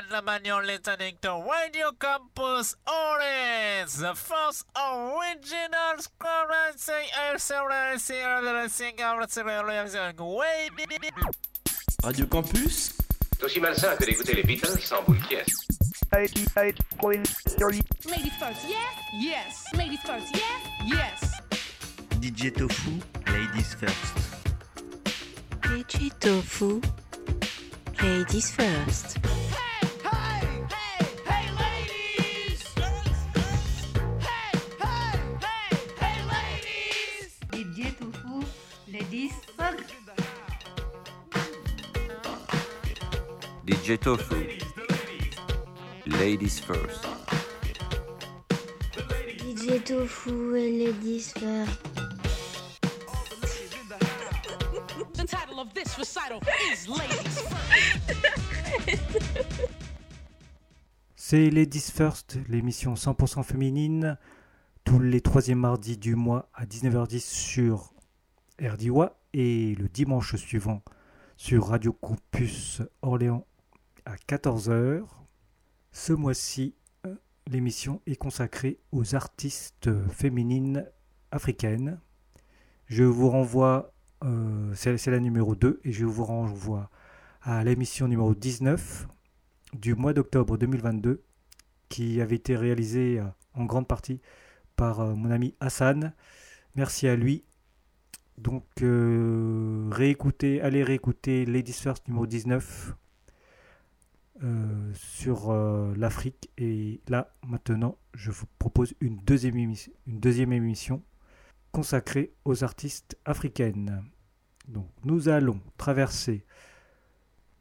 gentlemen, you're listening to Radio Campus Orange, the first original Radio Campus C'est aussi malsain que d'écouter les Beatles sans boule qui Ladies first, yes, yes. Ladies first, yes, yes. DJ Tofu, ladies first. DJ Tofu, ladies first. DJ Tofu. Ladies first. DJ Tofu et ladies first. The title of this recital is Ladies First. C'est Ladies First, l'émission 100% féminine, tous les troisièmes mardis du mois à 19h10 sur RDIWA et le dimanche suivant sur Radio Campus Orléans à 14h. Ce mois-ci, euh, l'émission est consacrée aux artistes féminines africaines. Je vous renvoie, euh, c'est la numéro 2, et je vous renvoie à l'émission numéro 19 du mois d'octobre 2022 qui avait été réalisée euh, en grande partie par mon ami Hassan. Merci à lui. Donc euh, réécoutez, allez réécouter Ladies First numéro 19 euh, sur euh, l'Afrique. Et là, maintenant, je vous propose une deuxième, émission, une deuxième émission consacrée aux artistes africaines. Donc, nous allons traverser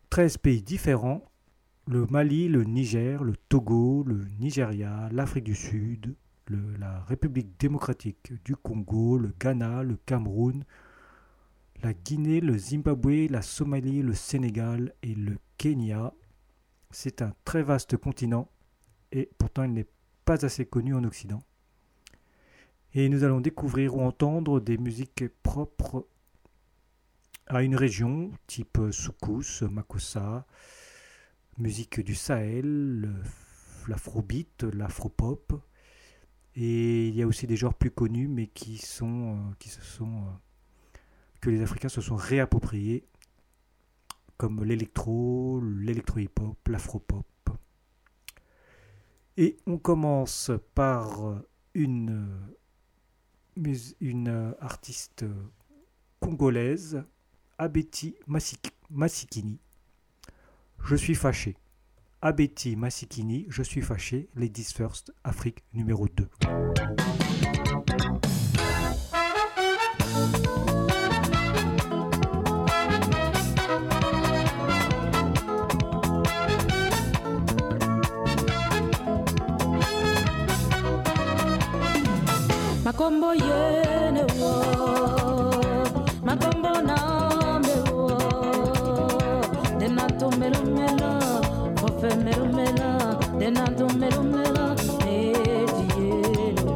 13 pays différents le Mali, le Niger, le Togo, le Nigeria, l'Afrique du Sud, la République démocratique du Congo, le Ghana, le Cameroun, la Guinée, le Zimbabwe, la Somalie, le Sénégal et le Kenya. C'est un très vaste continent et pourtant il n'est pas assez connu en Occident. Et nous allons découvrir ou entendre des musiques propres à une région, type Soukous, Makossa, musique du Sahel, l'afrobeat, l'afropop. Et il y a aussi des genres plus connus, mais qui sont, euh, qui se sont, euh, que les Africains se sont réappropriés, comme l'électro, l'électro-hip-hop, l'afropop. Et on commence par une, artiste congolaise, Abeti Masikini. Je suis fâché. Abeti Masikini, je suis fâché. Ladies First, Afrique numéro 2. makombo yene wo makombo nambe wo. Dena tumelumela ofe melumela dena tumelumela ediyelo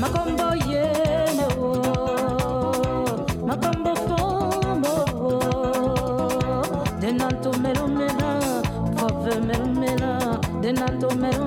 makombo yene wo makombo fombo wo. Dena tumelumela ofe melumela dena tumelumela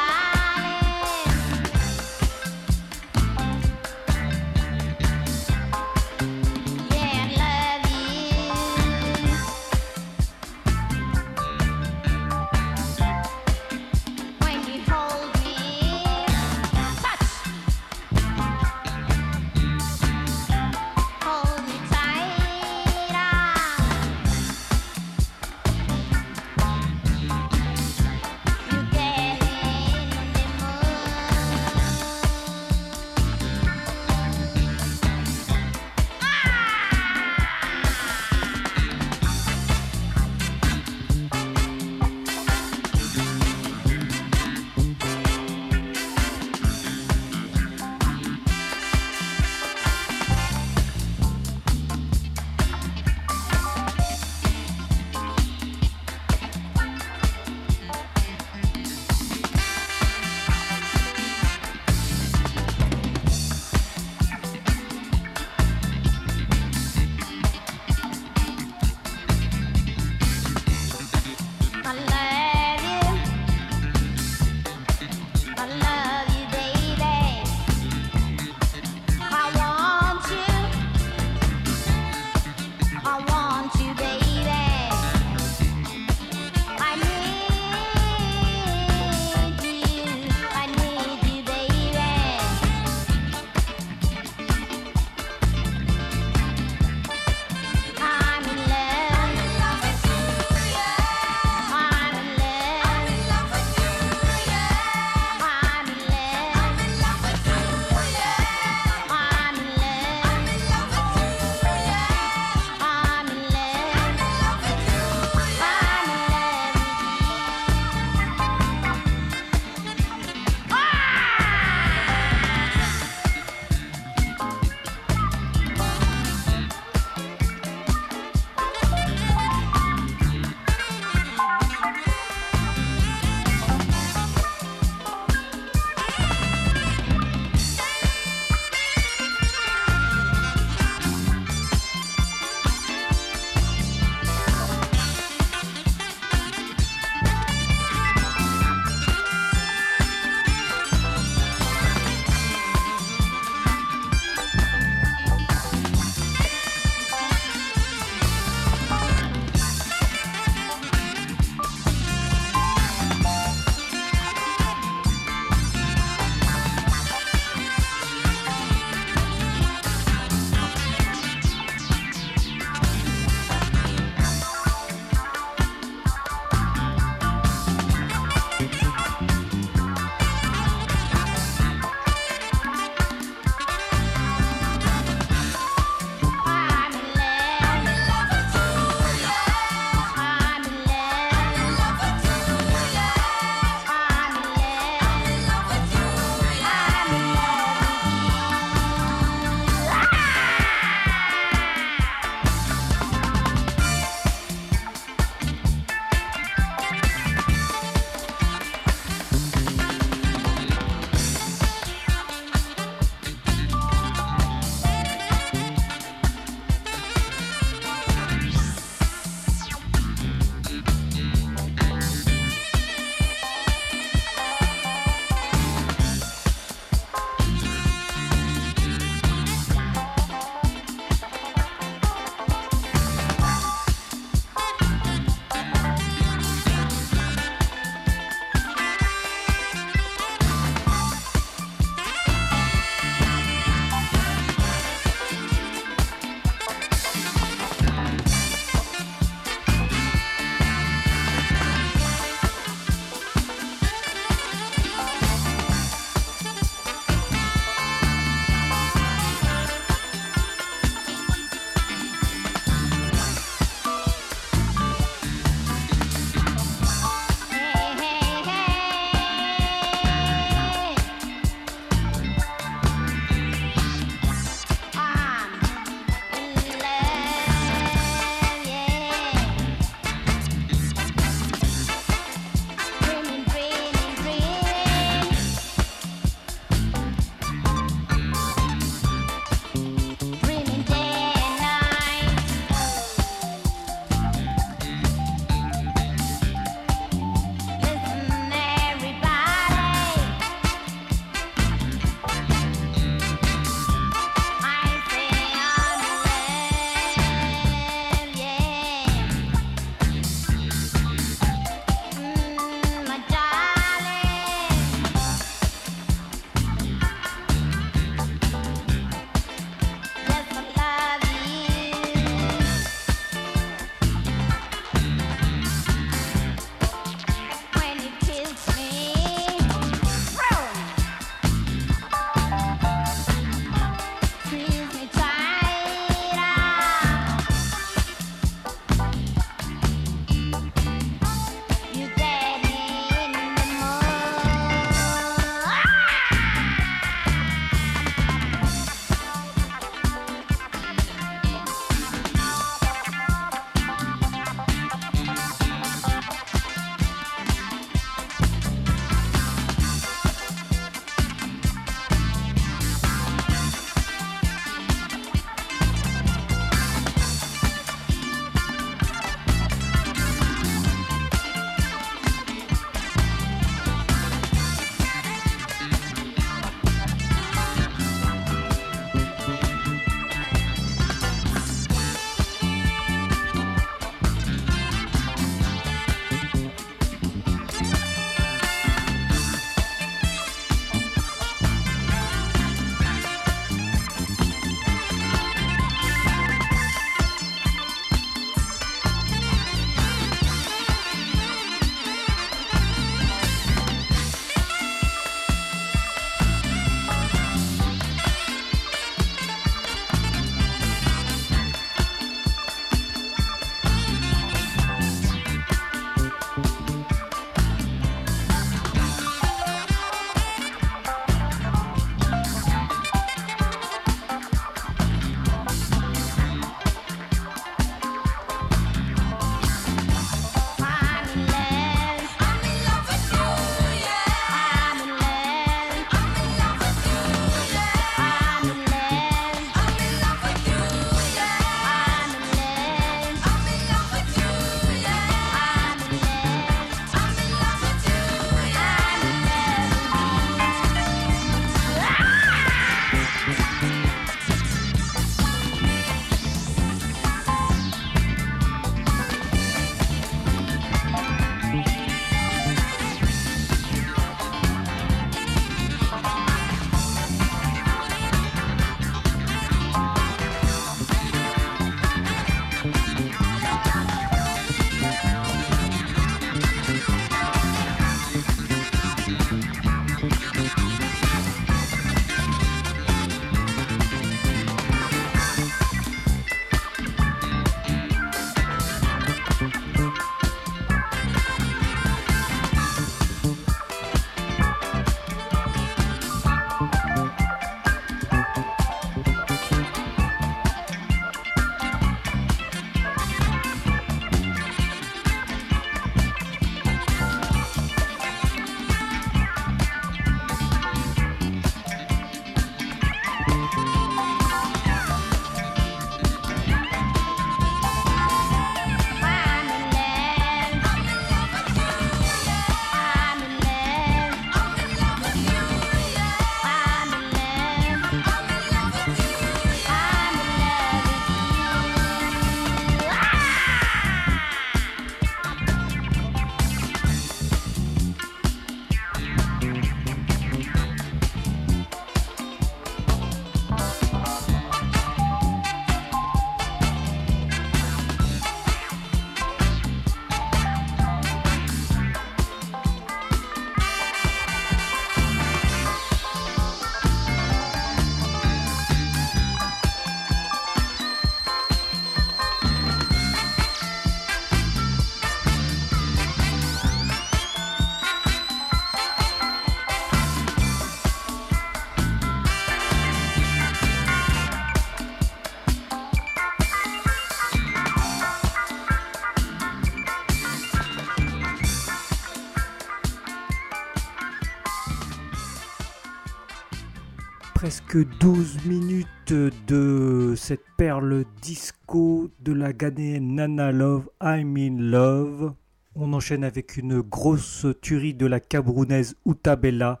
12 minutes de cette perle disco de la Ghanéenne Nana Love, I'm in Love. On enchaîne avec une grosse tuerie de la Camerounaise Utabella,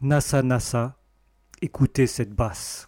Nassa Nassa. Écoutez cette basse.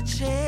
touching.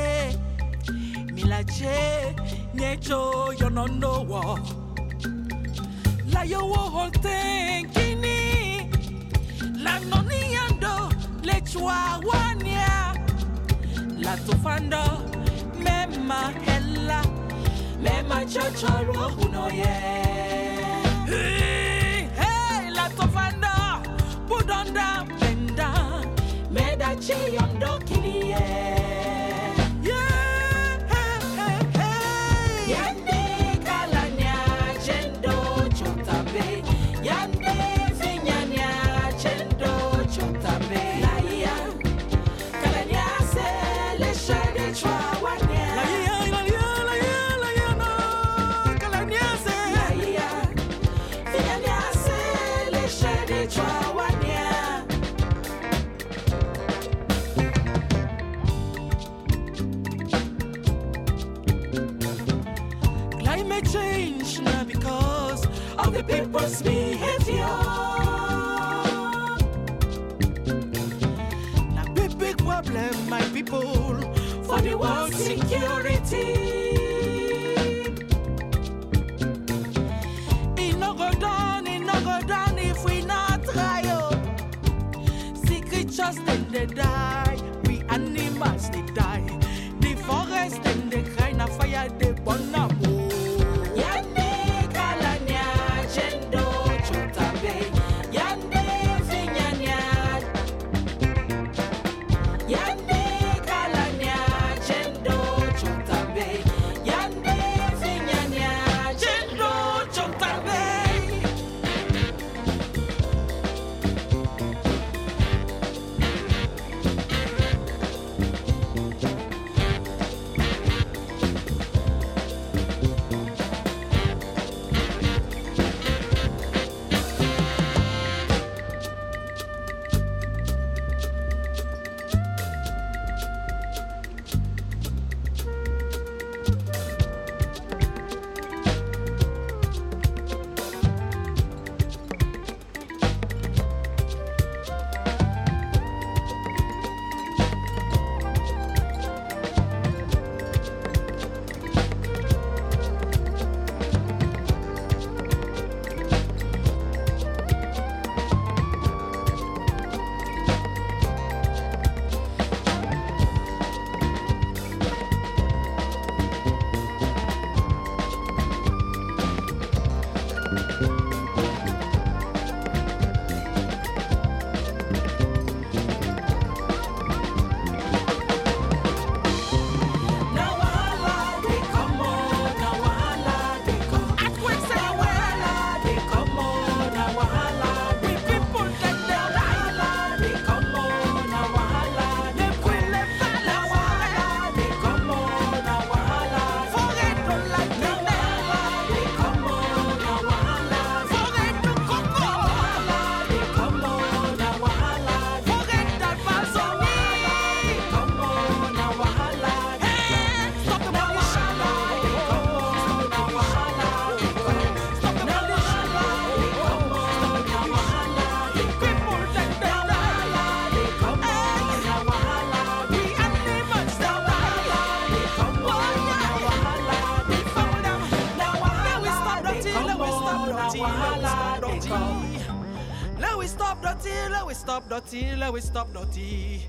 We stop dirty.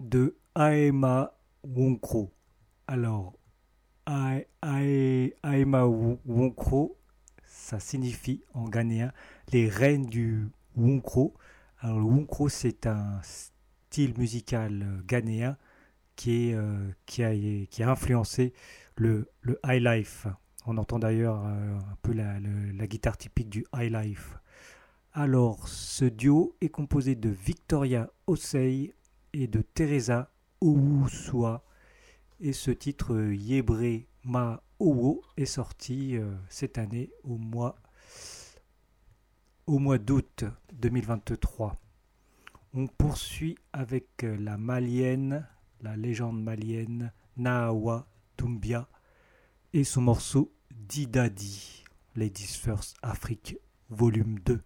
De Aema Wonkro. Alors, Ae- Ae- Aema Wo- Wonkro, ça signifie en ghanéen les reines du Wonkro. Alors, le Wonkro, c'est un style musical ghanéen qui, euh, a, influencé le, high life. On entend d'ailleurs euh, un peu la guitare typique du high life. Alors, ce duo est composé de Victoria Osei et de Teresa Owusua. Et ce titre, euh, Yebre Ma Owo, est sorti euh, cette année au mois, au mois d'août 2023. On poursuit avec euh, la malienne, la légende malienne Nahawa Doumbia et son morceau Didadi, Ladies First Afrique, volume 2.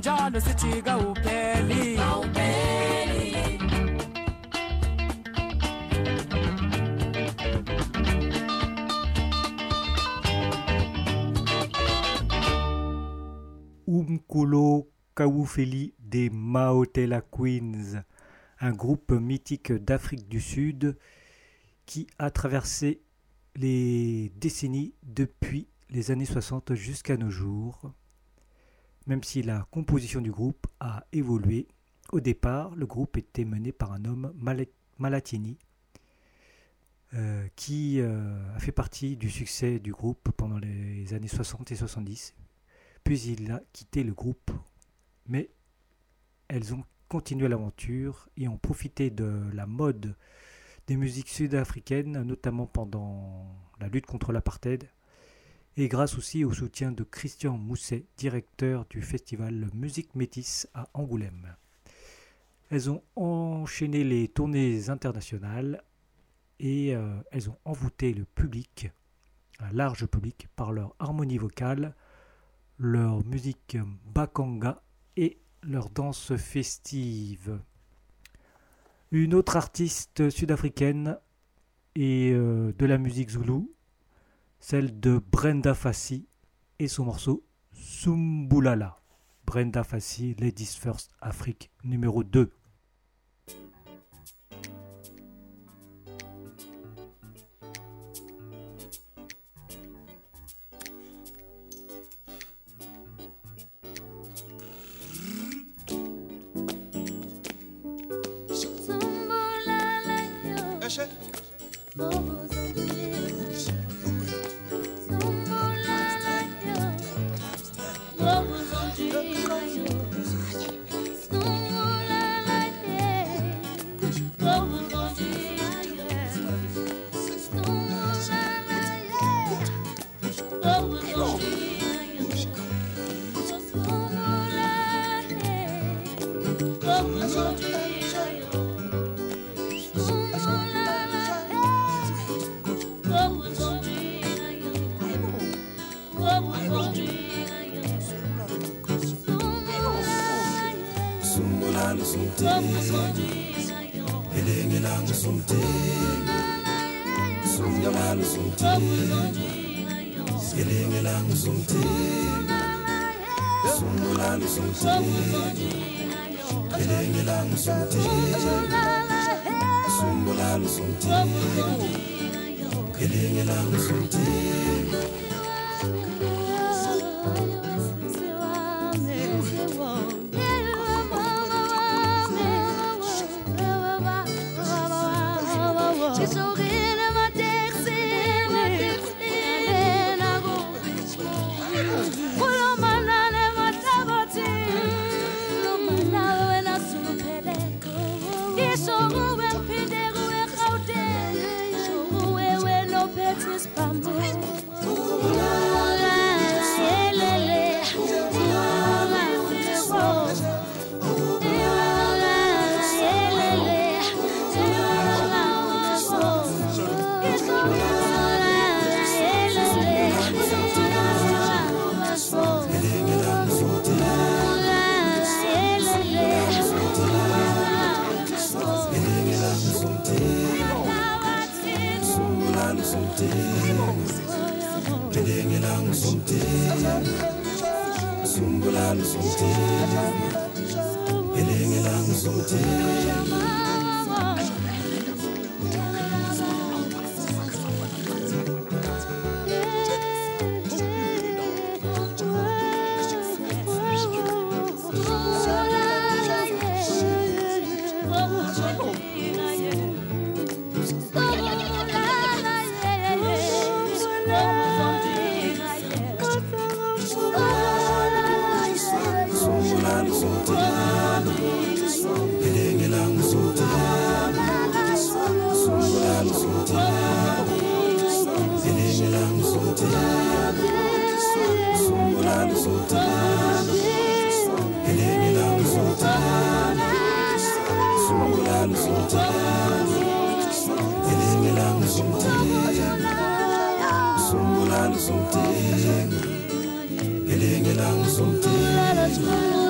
njano. Umkulo Kawufeli des Maotela Queens, un groupe mythique d'Afrique du Sud qui a traversé les décennies depuis les années 60 jusqu'à nos jours. Même si la composition du groupe a évolué, au départ, le groupe était mené par un homme Mal- Malatini, euh, qui euh, a fait partie du succès du groupe pendant les années 60 et 70. Puis il a quitté le groupe, mais elles ont continué l'aventure et ont profité de la mode des musiques sud-africaines, notamment pendant la lutte contre l'apartheid, et grâce aussi au soutien de Christian Mousset, directeur du festival Musique Métis à Angoulême. Elles ont enchaîné les tournées internationales et euh, elles ont envoûté le public, un large public, par leur harmonie vocale, leur musique bakanga et leur danse festive. Une autre artiste sud-africaine et euh, de la musique zoulou, celle de Brenda Fassi et son morceau Sumbulala. Brenda Fassi, Ladies First Afrique numéro 2. 说不 solteira.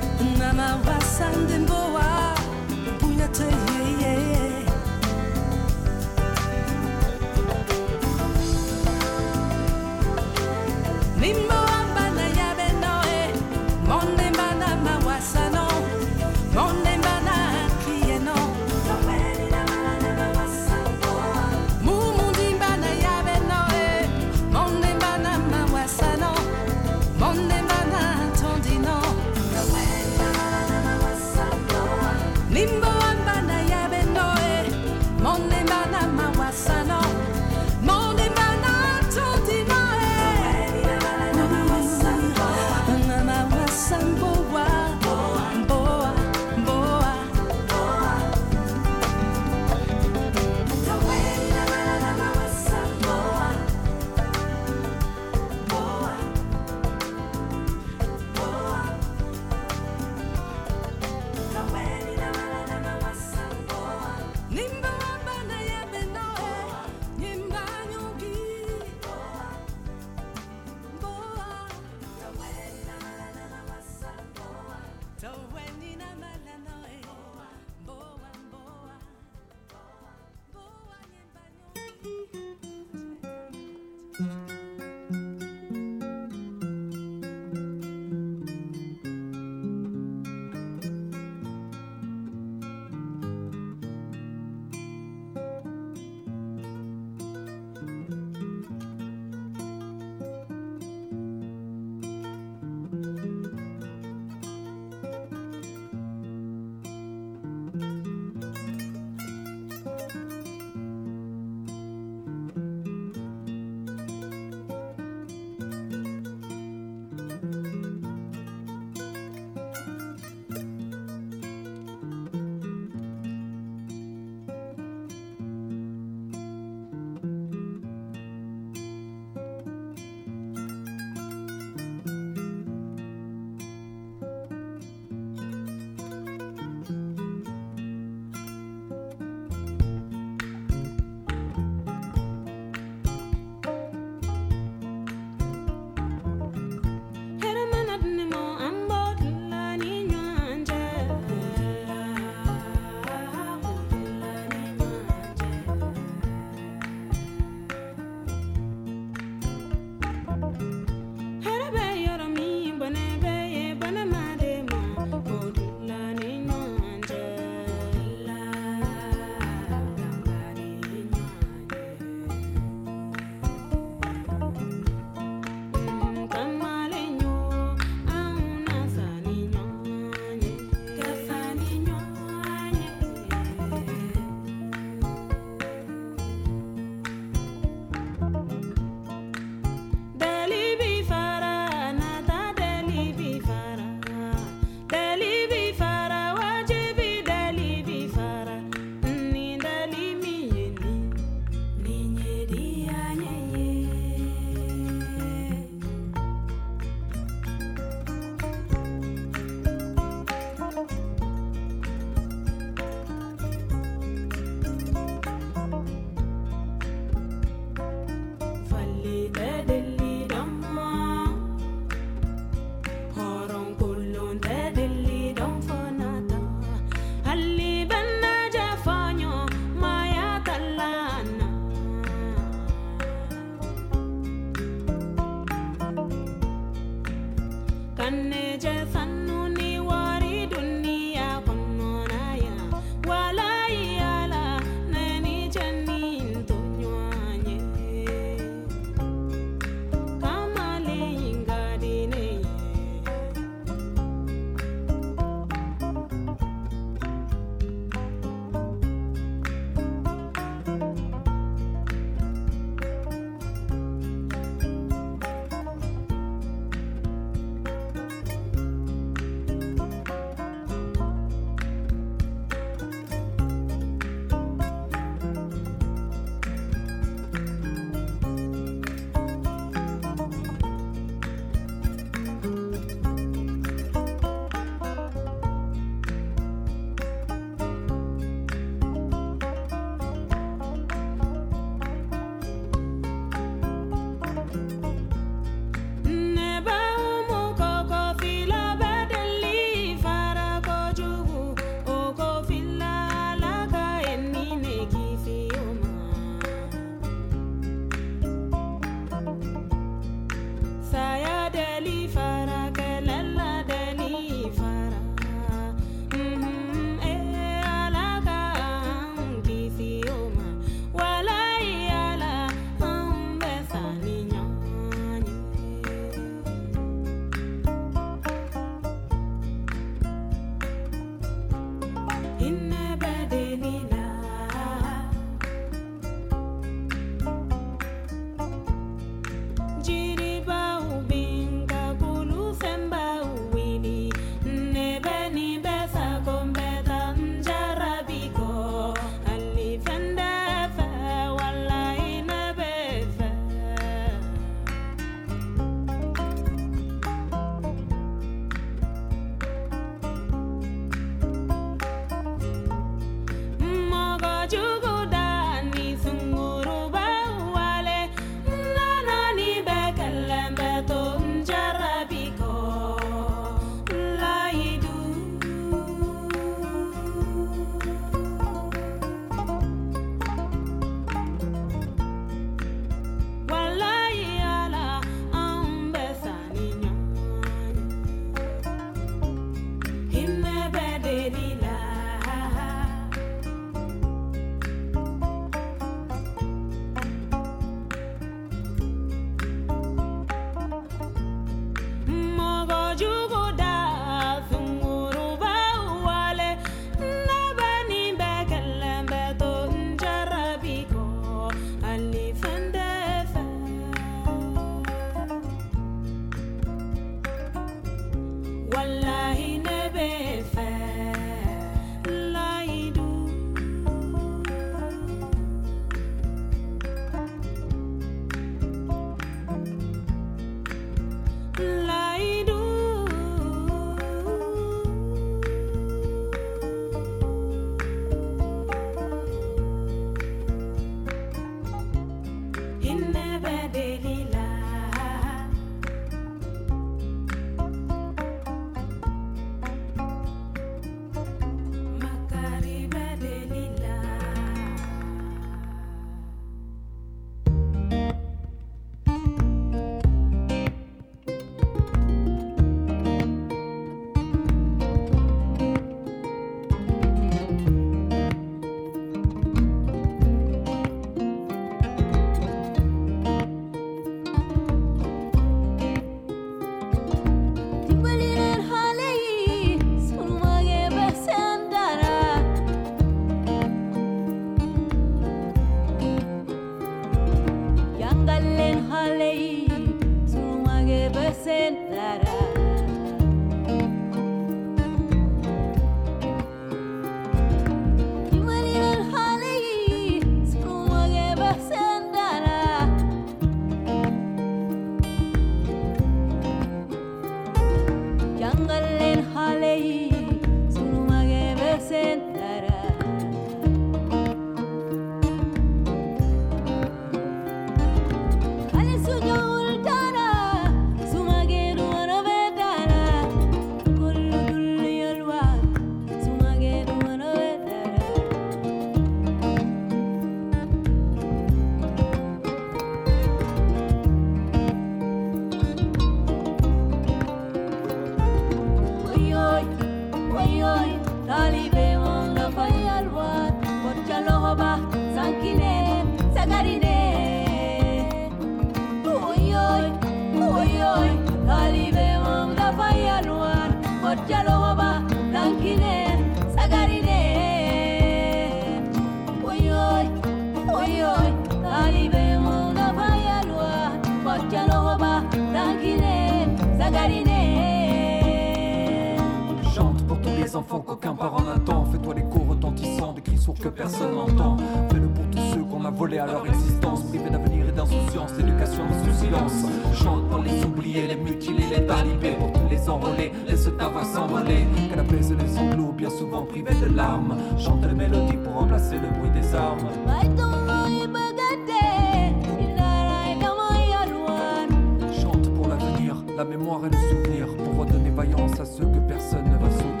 et le souvenir pour redonner vaillance à ceux que personne ne va sauver.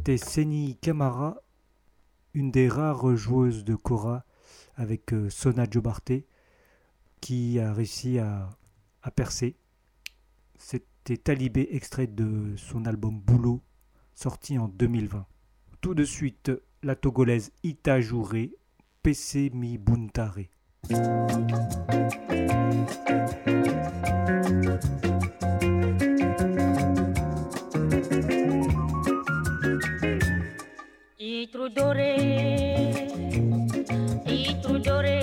C'était Seni Kamara, une des rares joueuses de Cora avec euh, Sona Jobarté, qui a réussi à, percer. C'était Talibé, extrait de son album Boulot, sorti en 2020. Tout de suite, la Togolaise Ita Jouré, PC Mi Buntare. Thank. It's dore, itru Rudore.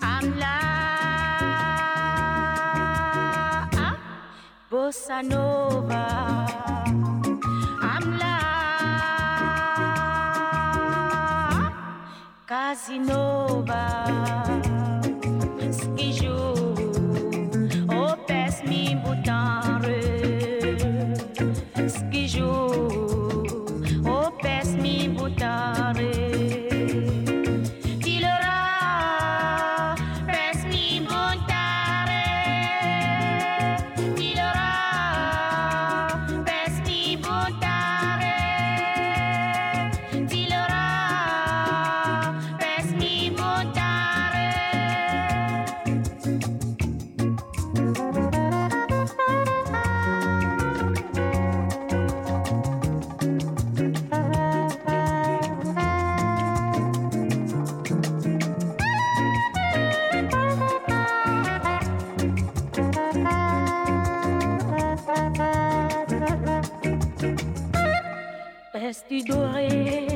Am La ah, bossa nova. Amla, ah, Casinova. Estoy doré.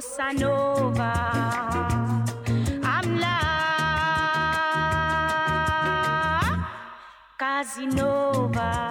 bossa nova. I'm la Casinova.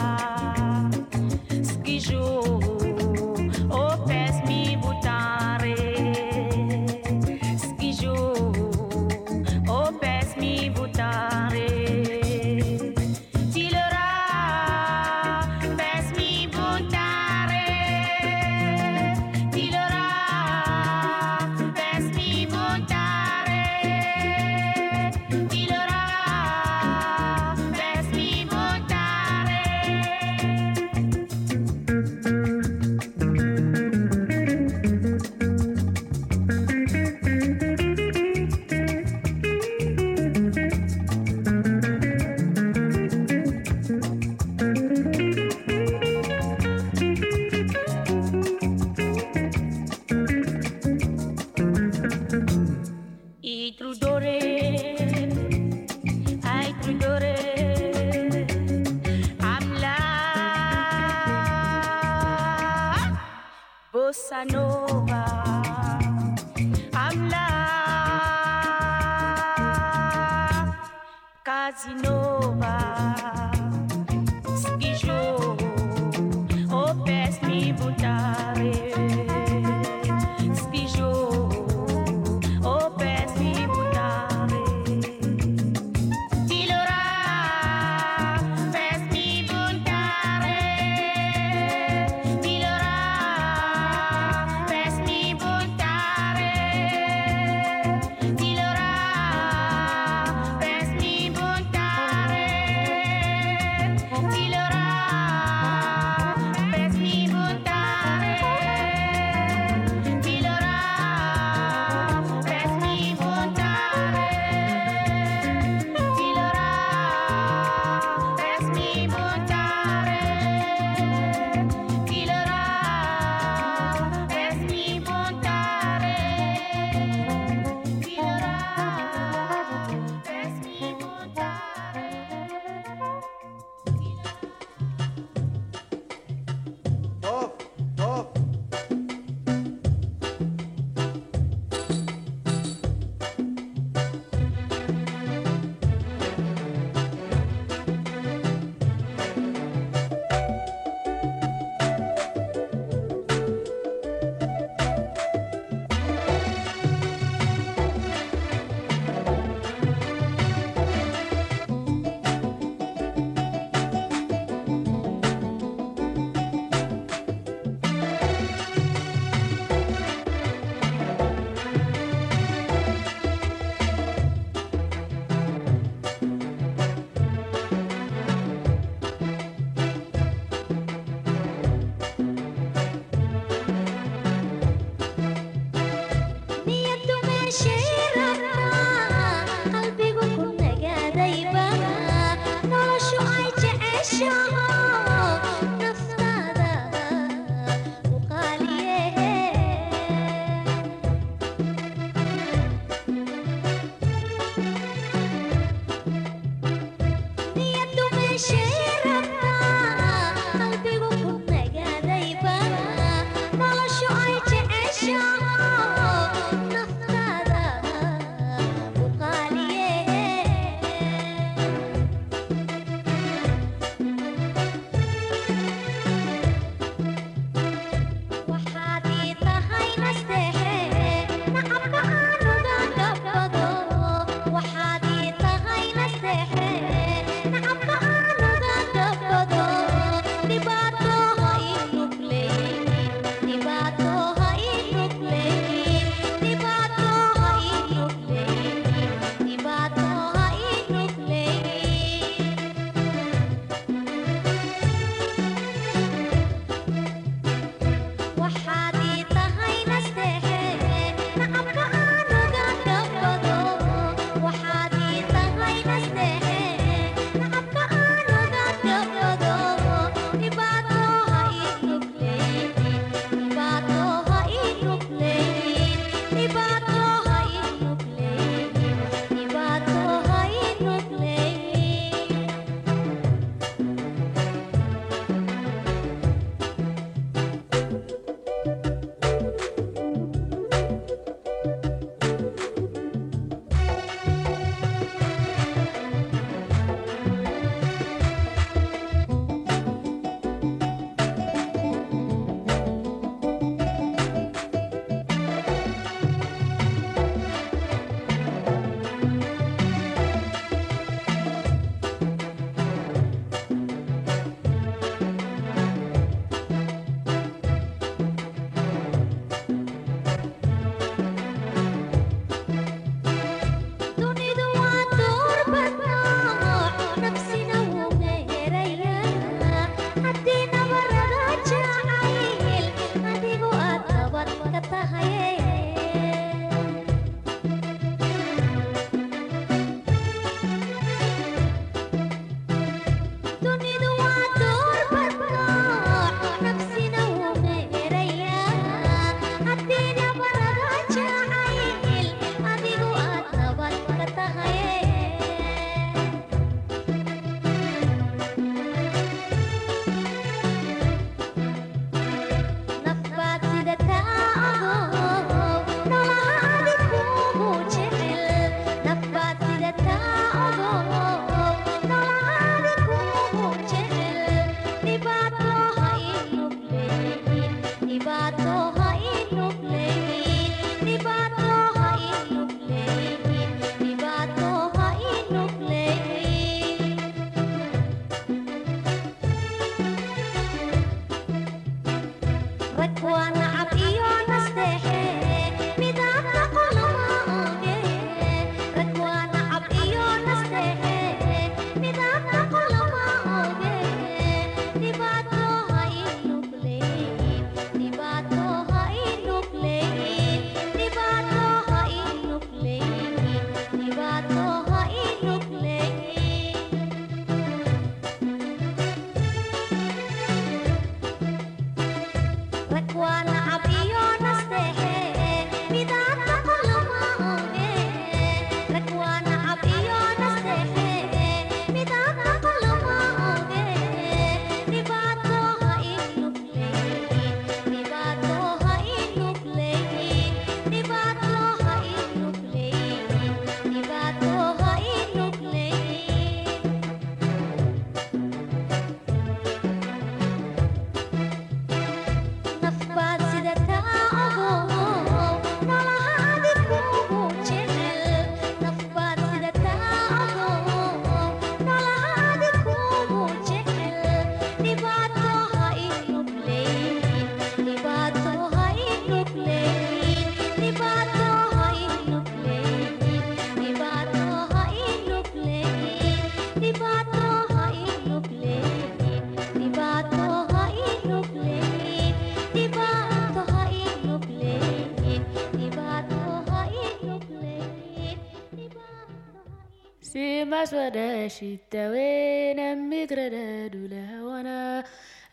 maswada shittawen emigrada dule hawana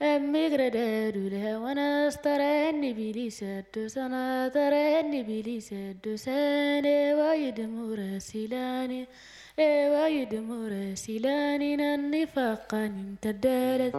emigrada dule hawana starenni bilisa dosana tarenni bilisa dosane ويدمر سلاني ويدمر سلاني النفاق امتدلت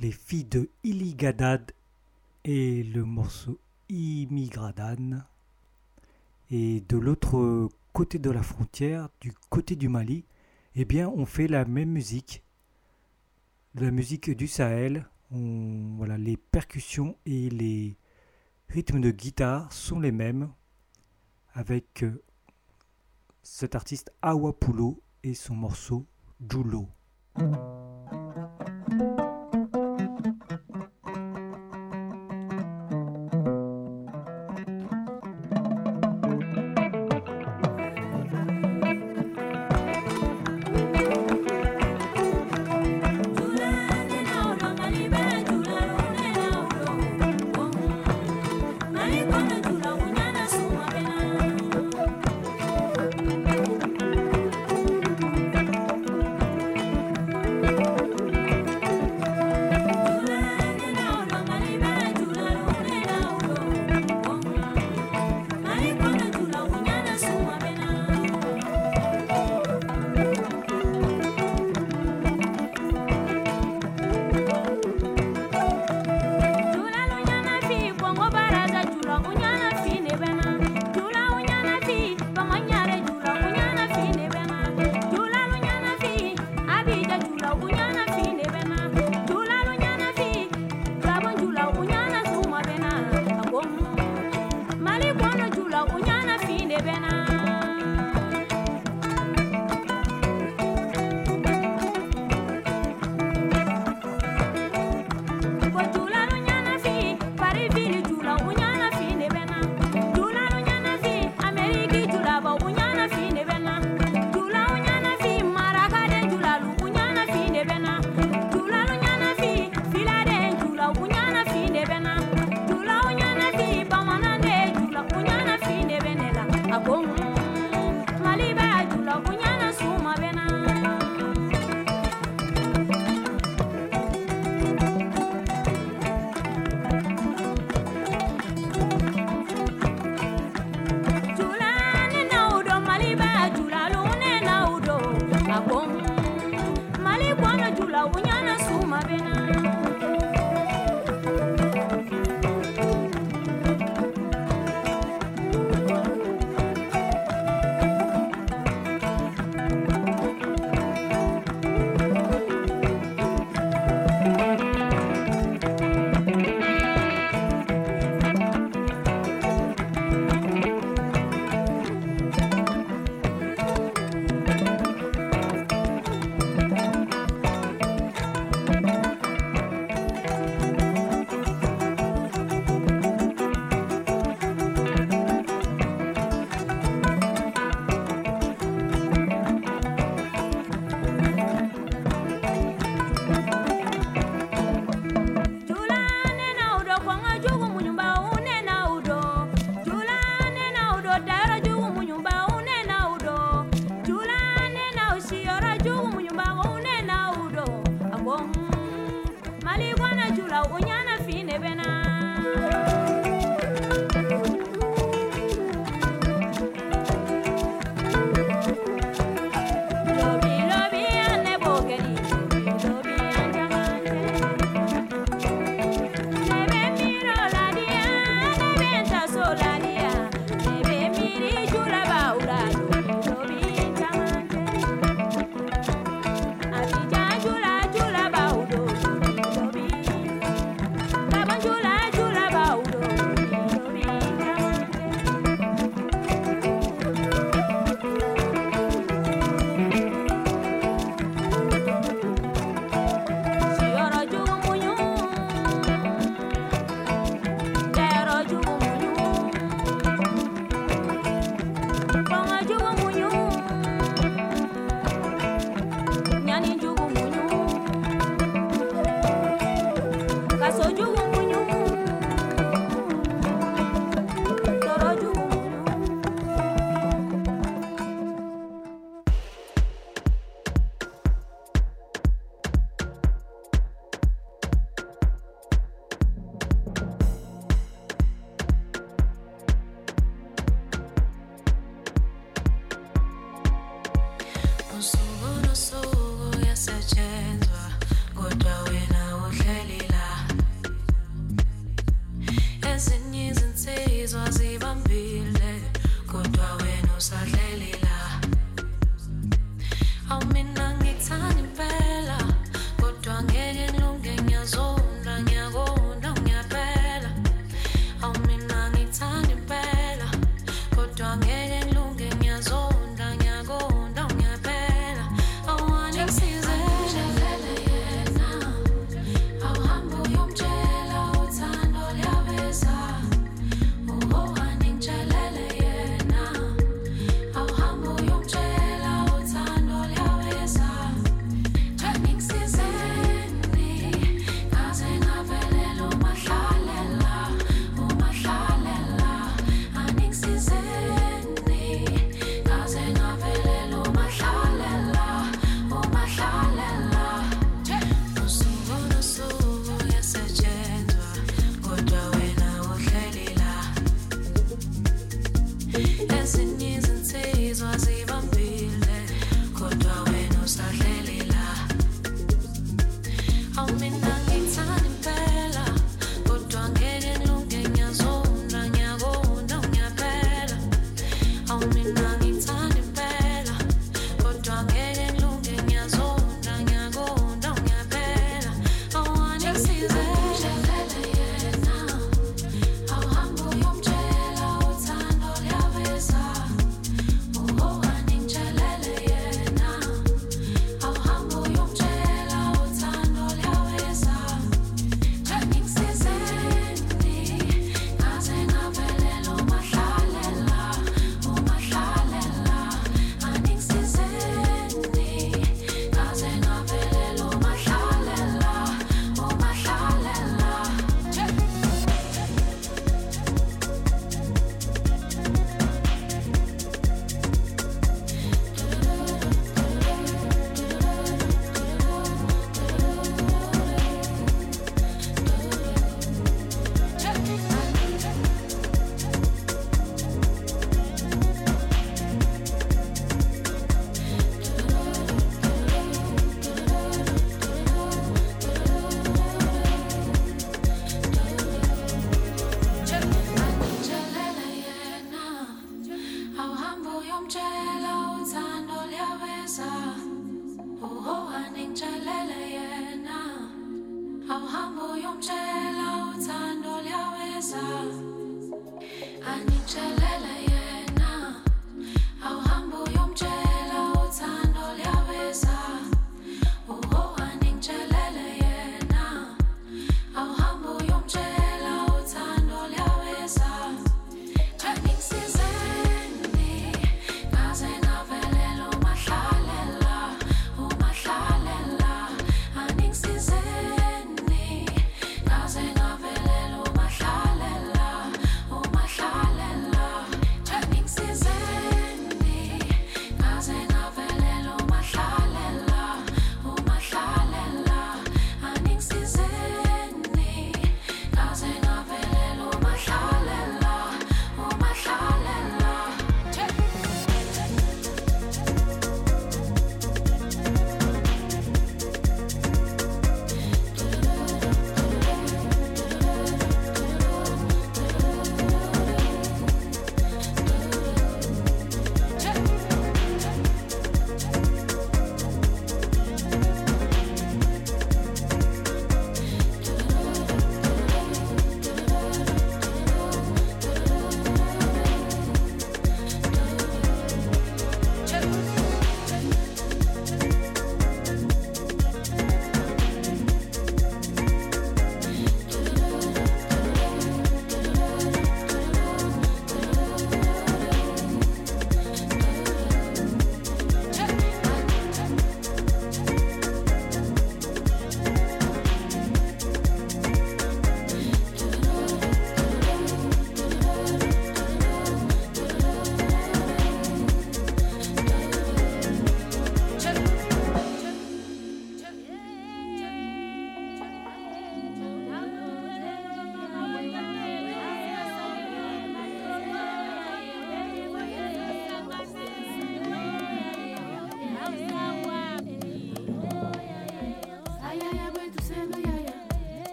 les filles de Iligadad et le morceau Immigradan. Et de l'autre côté de la frontière, du côté du Mali, eh bien, on fait la même musique, la musique du Sahel. On, voilà, les percussions et les rythmes de guitare sont les mêmes, avec euh, cet artiste Awapulo et son morceau Julo. Mm-hmm.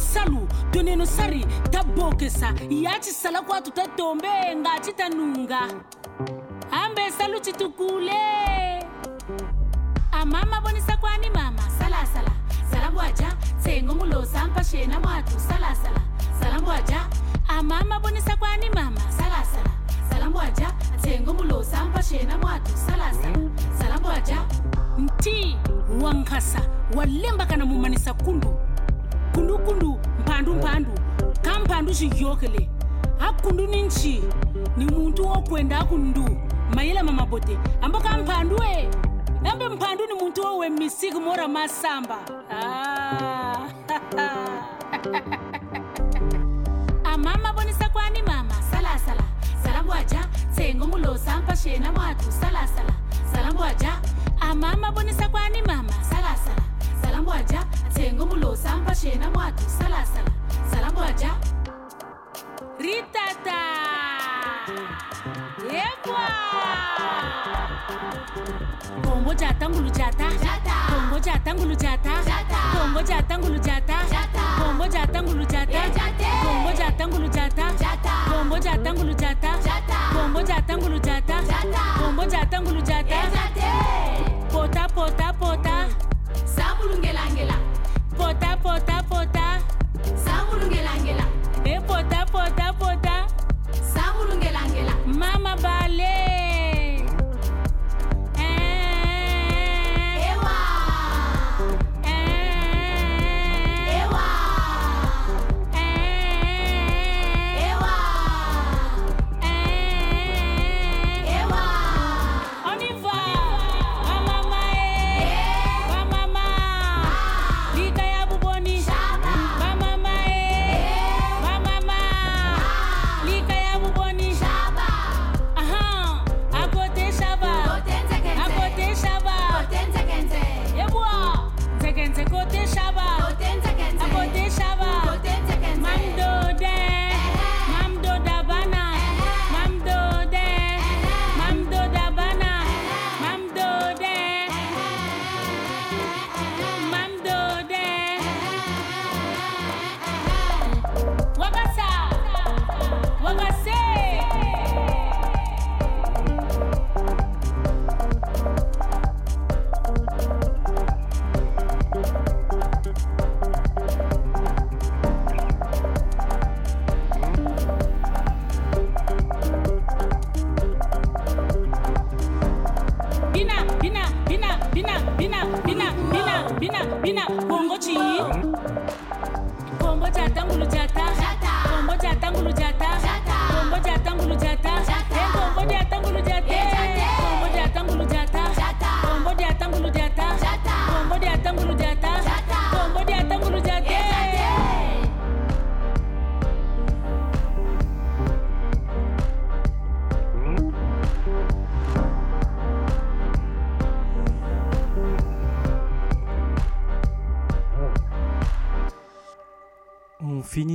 salu doneno sari ta bokesa yachi sala kwatu ta tombe ngachi ta samba.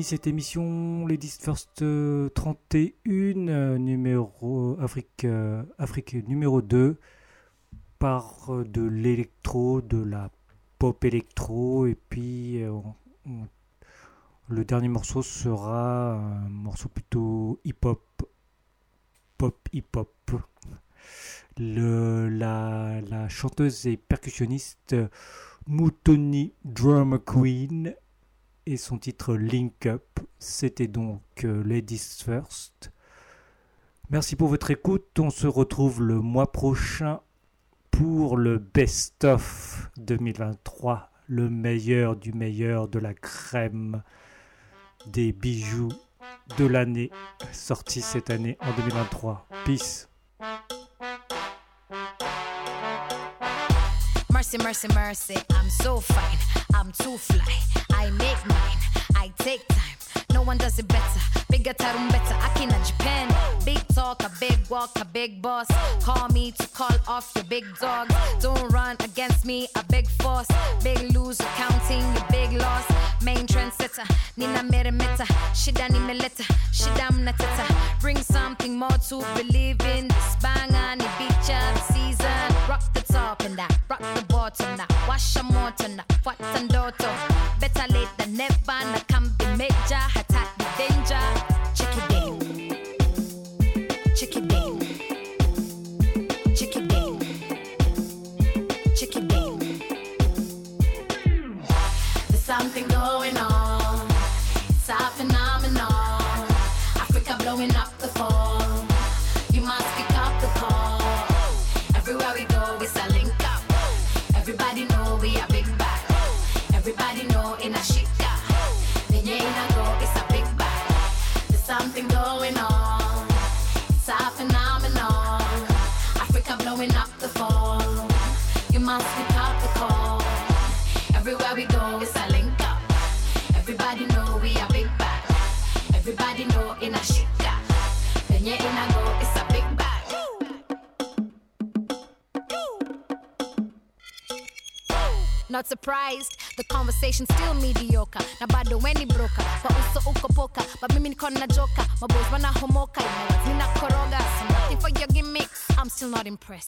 cette émission Ladies First euh, 31, euh, numéro Afrique, euh, Afrique numéro 2, par de l'électro, de la pop électro, et puis le dernier morceau sera un morceau plutôt hip-hop, pop hip-hop. La, la chanteuse et percussionniste Moutoni Drum Queen et son titre Link Up. C'était donc euh, Ladies First. Merci pour votre écoute. On se retrouve le mois prochain pour le Best of 2023, le meilleur du meilleur de la crème des bijoux de l'année sorti cette année en 2023. Peace. mercy, mercy, mercy. I'm so fine, I'm too fly. I make mine, I take time no one does it better. Bigger tarumbeta, akina Japan. Big talk, a big walk, a big boss. Call me to call off your big dog. Don't run against me, a big force. Big loser, counting your big loss. Main trendsetter, Nina Meremeta. Shida ni meleta, shida mnateta. Bring something more to believe in. This bang on the beach of season. Rock the top and that, rock the bottom now. Wash a motor now, what and daughter. Better late than never, Not surprised, the conversation still mediocre. Na bado weni broka, kwa uso uko poka, but mimi niko na joka. My boys wana homoka, you know what's nina koroga. For your gimmicks, I'm still not impressed.